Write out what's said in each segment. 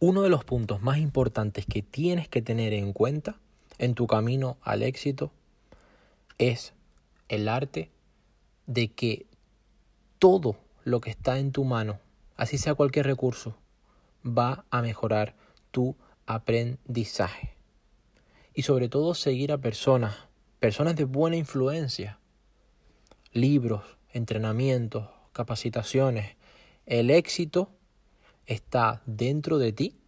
Uno de los puntos más importantes que tienes que tener en cuenta en tu camino al éxito es el arte de que todo lo que está en tu mano, así sea cualquier recurso, va a mejorar tu aprendizaje. Y sobre todo seguir a personas, personas de buena influencia, libros, entrenamientos, capacitaciones. El éxito está dentro de ti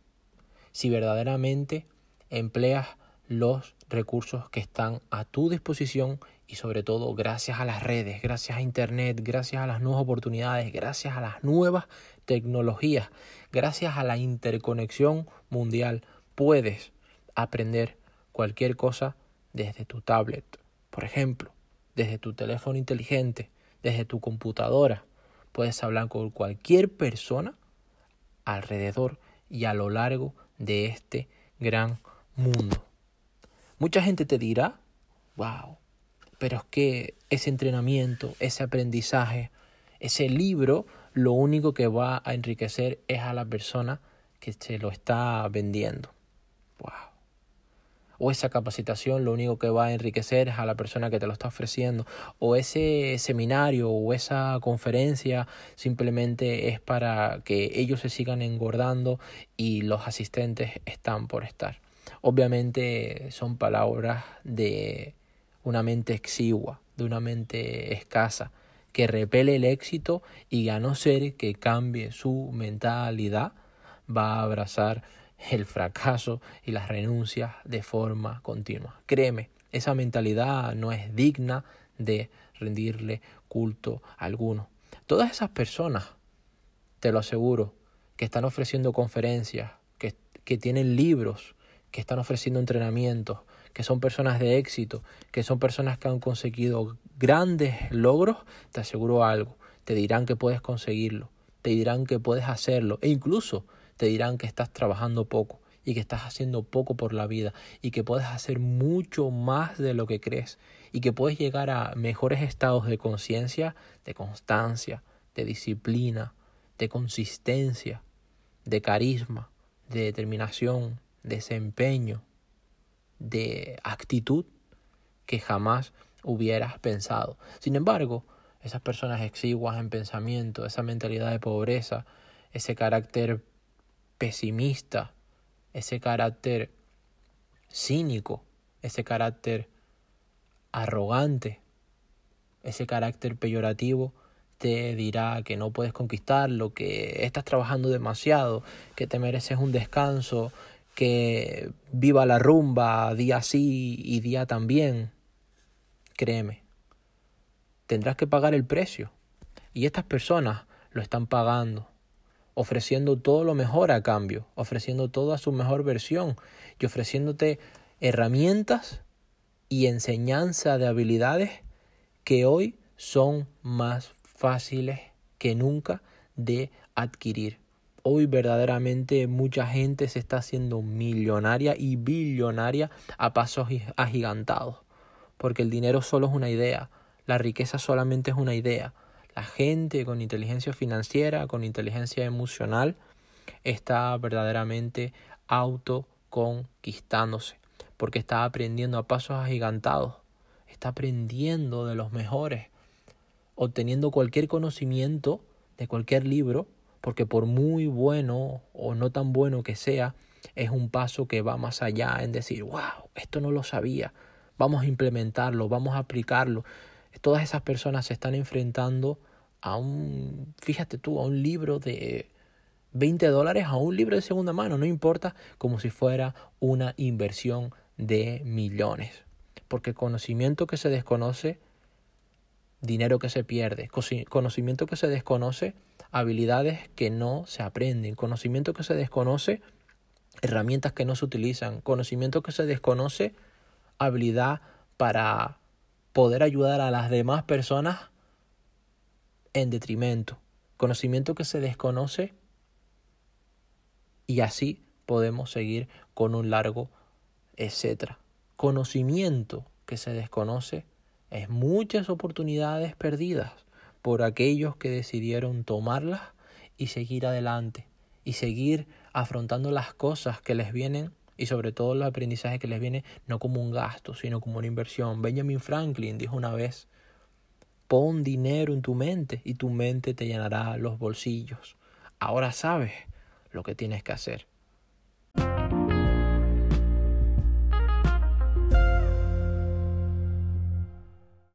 si verdaderamente empleas los recursos que están a tu disposición y sobre todo gracias a las redes, gracias a Internet, gracias a las nuevas oportunidades, gracias a las nuevas tecnologías, gracias a la interconexión mundial, puedes aprender cualquier cosa desde tu tablet, por ejemplo, desde tu teléfono inteligente, desde tu computadora. Puedes hablar con cualquier persona alrededor y a lo largo de este gran mundo. Mucha gente te dirá, wow, pero es que ese entrenamiento, ese aprendizaje, ese libro, lo único que va a enriquecer es a la persona que se lo está vendiendo. O esa capacitación lo único que va a enriquecer es a la persona que te lo está ofreciendo, o ese seminario o esa conferencia simplemente es para que ellos se sigan engordando y los asistentes están por estar. Obviamente son palabras de una mente exigua, de una mente escasa, que repele el éxito y a no ser que cambie su mentalidad, va a abrazar el fracaso y las renuncias de forma continua. Créeme, esa mentalidad no es digna de rendirle culto alguno. Todas esas personas, te lo aseguro, que están ofreciendo conferencias, que, que tienen libros, que están ofreciendo entrenamientos, que son personas de éxito, que son personas que han conseguido grandes logros, te aseguro algo, te dirán que puedes conseguirlo, te dirán que puedes hacerlo e incluso te dirán que estás trabajando poco y que estás haciendo poco por la vida y que puedes hacer mucho más de lo que crees y que puedes llegar a mejores estados de conciencia, de constancia, de disciplina, de consistencia, de carisma, de determinación, de desempeño, de actitud que jamás hubieras pensado. Sin embargo, esas personas exiguas en pensamiento, esa mentalidad de pobreza, ese carácter pesimista, ese carácter cínico, ese carácter arrogante, ese carácter peyorativo te dirá que no puedes conquistarlo, que estás trabajando demasiado, que te mereces un descanso, que viva la rumba día sí y día también. Créeme, tendrás que pagar el precio. Y estas personas lo están pagando ofreciendo todo lo mejor a cambio, ofreciendo toda su mejor versión y ofreciéndote herramientas y enseñanza de habilidades que hoy son más fáciles que nunca de adquirir. Hoy verdaderamente mucha gente se está haciendo millonaria y billonaria a pasos agigantados, porque el dinero solo es una idea, la riqueza solamente es una idea, la gente con inteligencia financiera, con inteligencia emocional, está verdaderamente autoconquistándose, porque está aprendiendo a pasos agigantados, está aprendiendo de los mejores, obteniendo cualquier conocimiento de cualquier libro, porque por muy bueno o no tan bueno que sea, es un paso que va más allá en decir, wow, esto no lo sabía, vamos a implementarlo, vamos a aplicarlo, todas esas personas se están enfrentando a un, fíjate tú, a un libro de 20 dólares, a un libro de segunda mano, no importa, como si fuera una inversión de millones. Porque conocimiento que se desconoce, dinero que se pierde, conocimiento que se desconoce, habilidades que no se aprenden, conocimiento que se desconoce, herramientas que no se utilizan, conocimiento que se desconoce, habilidad para poder ayudar a las demás personas en detrimento, conocimiento que se desconoce y así podemos seguir con un largo etcétera. Conocimiento que se desconoce es muchas oportunidades perdidas por aquellos que decidieron tomarlas y seguir adelante y seguir afrontando las cosas que les vienen y sobre todo los aprendizajes que les vienen no como un gasto, sino como una inversión. Benjamin Franklin dijo una vez, pon dinero en tu mente y tu mente te llenará los bolsillos. Ahora sabes lo que tienes que hacer.